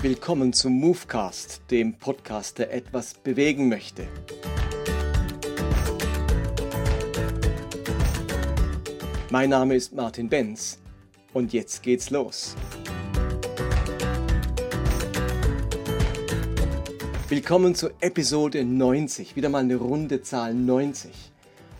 Willkommen zum Movecast, dem Podcast, der etwas bewegen möchte. Mein Name ist Martin Benz und jetzt geht's los. Willkommen zu Episode 90, wieder mal eine runde Zahl 90.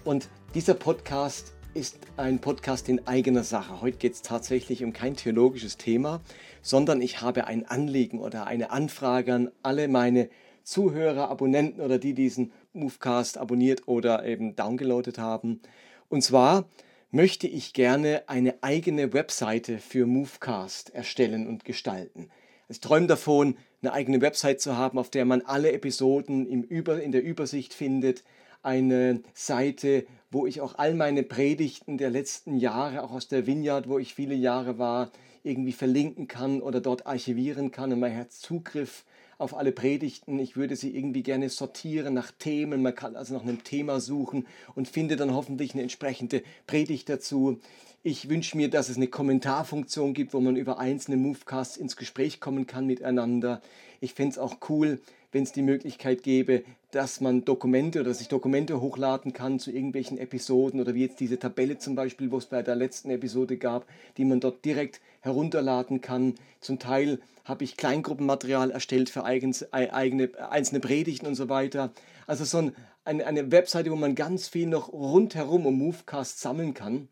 Und dieser Podcast ist ein Podcast in eigener Sache. Heute geht es tatsächlich um kein theologisches Thema, sondern ich habe ein Anliegen oder eine Anfrage an alle meine Zuhörer, Abonnenten oder die diesen Movecast abonniert oder eben downgeloadet haben. Und zwar möchte ich gerne eine eigene Webseite für Movecast erstellen und gestalten. Ich träume davon, eine eigene Website zu haben, auf der man alle Episoden im Über, in der Übersicht findet, eine Seite, wo ich auch all meine Predigten der letzten Jahre, auch aus der Vineyard, wo ich viele Jahre war, irgendwie verlinken kann oder dort archivieren kann und man hat Zugriff auf alle Predigten. Ich würde sie irgendwie gerne sortieren nach Themen. Man kann also nach einem Thema suchen und findet dann hoffentlich eine entsprechende Predigt dazu. Ich wünsche mir, dass es eine Kommentarfunktion gibt, wo man über einzelne Movecasts ins Gespräch kommen kann miteinander. Ich fände es auch cool, wenn es die Möglichkeit gäbe, dass man Dokumente oder sich Dokumente hochladen kann zu irgendwelchen Episoden oder wie jetzt diese Tabelle zum Beispiel, wo es bei der letzten Episode gab, die man dort direkt herunterladen kann. Zum Teil habe ich Kleingruppenmaterial erstellt für eigens, eigene, einzelne Predigten und so weiter. Also so ein, eine, eine Webseite, wo man ganz viel noch rundherum um Movecast sammeln kann.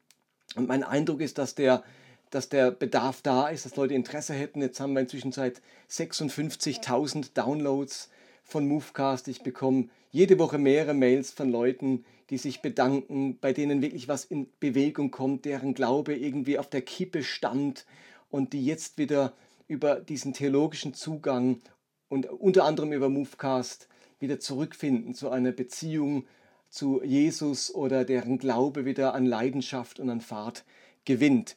Und mein Eindruck ist, dass der dass der Bedarf da ist, dass Leute Interesse hätten. Jetzt haben wir inzwischen seit 56.000 Downloads von Movecast. Ich bekomme jede Woche mehrere Mails von Leuten, die sich bedanken, bei denen wirklich was in Bewegung kommt, deren Glaube irgendwie auf der Kippe stand und die jetzt wieder über diesen theologischen Zugang und unter anderem über Movecast wieder zurückfinden zu einer Beziehung zu Jesus oder deren Glaube wieder an Leidenschaft und an Fahrt gewinnt.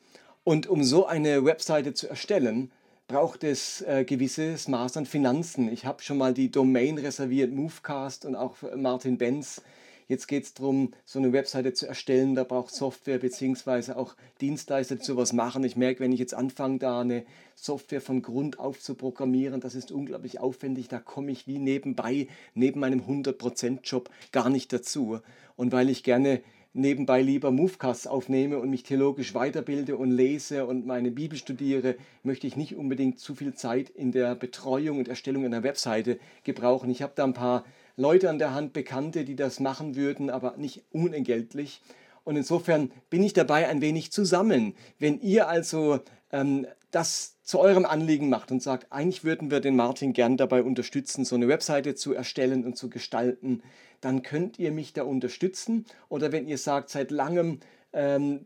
Und um so eine Webseite zu erstellen, braucht es äh, gewisses Maß an Finanzen. Ich habe schon mal die Domain reserviert, Movecast und auch Martin Benz. Jetzt geht es darum, so eine Webseite zu erstellen. Da braucht Software bzw. auch Dienstleister, die sowas machen. Ich merke, wenn ich jetzt anfange, da eine Software von Grund auf zu programmieren, das ist unglaublich aufwendig. Da komme ich wie nebenbei, neben meinem 100%-Job gar nicht dazu. Und weil ich gerne nebenbei lieber Movecasts aufnehme und mich theologisch weiterbilde und lese und meine Bibel studiere, möchte ich nicht unbedingt zu viel Zeit in der Betreuung und Erstellung einer Webseite gebrauchen. Ich habe da ein paar Leute an der Hand, Bekannte, die das machen würden, aber nicht unentgeltlich. Und insofern bin ich dabei, ein wenig zu sammeln. Wenn ihr also ähm, das zu eurem Anliegen macht und sagt, eigentlich würden wir den Martin gern dabei unterstützen, so eine Webseite zu erstellen und zu gestalten, dann könnt ihr mich da unterstützen. Oder wenn ihr sagt, seit langem ähm,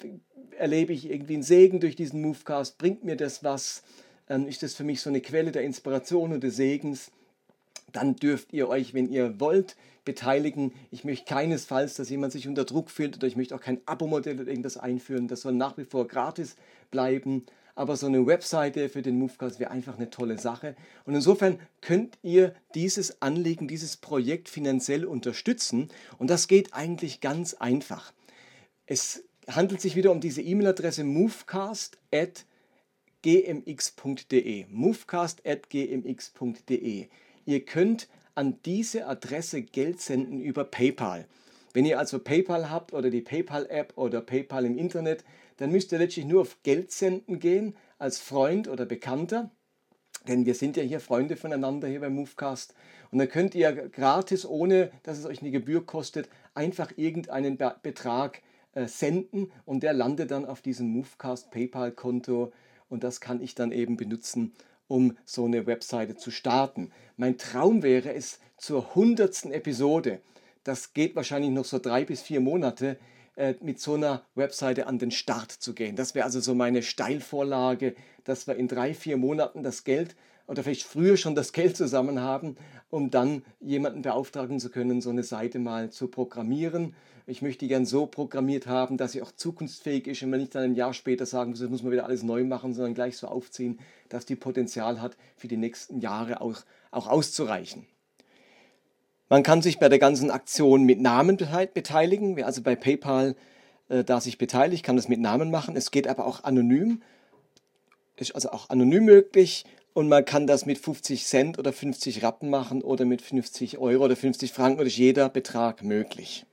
erlebe ich irgendwie einen Segen durch diesen Movecast, bringt mir das was, ähm, ist das für mich so eine Quelle der Inspiration und des Segens, dann dürft ihr euch, wenn ihr wollt, beteiligen. Ich möchte keinesfalls, dass jemand sich unter Druck fühlt oder ich möchte auch kein Abo-Modell oder irgendwas einführen. Das soll nach wie vor gratis bleiben aber so eine Webseite für den Movecast wäre einfach eine tolle Sache. Und insofern könnt ihr dieses Anliegen, dieses Projekt finanziell unterstützen. Und das geht eigentlich ganz einfach. Es handelt sich wieder um diese E-Mail-Adresse movecast.gmx.de. movecast.gmx.de. Ihr könnt an diese Adresse Geld senden über PayPal. Wenn ihr also PayPal habt oder die PayPal-App oder PayPal im Internet, dann müsst ihr letztlich nur auf Geld senden gehen als Freund oder Bekannter. Denn wir sind ja hier Freunde voneinander hier beim Movecast. Und dann könnt ihr gratis, ohne dass es euch eine Gebühr kostet, einfach irgendeinen Be Betrag äh, senden und der landet dann auf diesem Movecast PayPal-Konto und das kann ich dann eben benutzen, um so eine Webseite zu starten. Mein Traum wäre es zur hundertsten Episode, das geht wahrscheinlich noch so drei bis vier Monate, äh, mit so einer Webseite an den Start zu gehen. Das wäre also so meine Steilvorlage, dass wir in drei, vier Monaten das Geld oder vielleicht früher schon das Geld zusammen haben, um dann jemanden beauftragen zu können, so eine Seite mal zu programmieren. Ich möchte gern so programmiert haben, dass sie auch zukunftsfähig ist und man nicht dann ein Jahr später sagen muss, das muss man wieder alles neu machen, sondern gleich so aufziehen, dass die Potenzial hat, für die nächsten Jahre auch, auch auszureichen. Man kann sich bei der ganzen Aktion mit Namen beteiligen. Wer also bei PayPal äh, da sich beteiligt, kann das mit Namen machen. Es geht aber auch anonym. Ist also auch anonym möglich. Und man kann das mit 50 Cent oder 50 Rappen machen oder mit 50 Euro oder 50 Franken oder jeder Betrag möglich.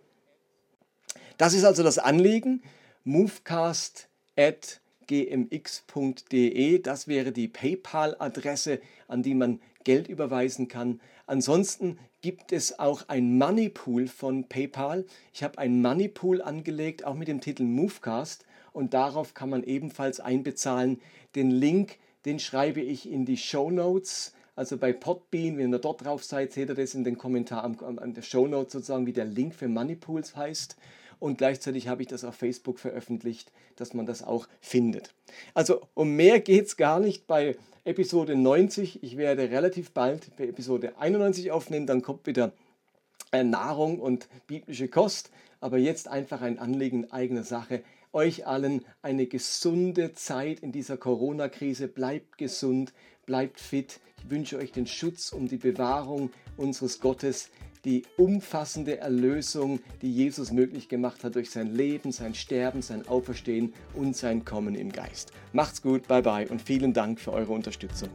Das ist also das Anliegen. movecast.gmx.de, das wäre die PayPal-Adresse, an die man Geld überweisen kann. Ansonsten gibt es auch ein Moneypool von PayPal. Ich habe ein Moneypool angelegt, auch mit dem Titel Movecast und darauf kann man ebenfalls einbezahlen. Den Link den schreibe ich in die Show Notes. Also bei Podbean, wenn ihr dort drauf seid, seht ihr das in den Kommentaren an der Show Notes sozusagen, wie der Link für Moneypools heißt. Und gleichzeitig habe ich das auf Facebook veröffentlicht, dass man das auch findet. Also um mehr geht es gar nicht bei Episode 90. Ich werde relativ bald bei Episode 91 aufnehmen, dann kommt wieder Nahrung und biblische Kost. Aber jetzt einfach ein Anliegen eigener Sache euch allen eine gesunde Zeit in dieser Corona-Krise. Bleibt gesund, bleibt fit. Ich wünsche euch den Schutz und die Bewahrung unseres Gottes, die umfassende Erlösung, die Jesus möglich gemacht hat durch sein Leben, sein Sterben, sein Auferstehen und sein Kommen im Geist. Macht's gut, bye bye und vielen Dank für eure Unterstützung.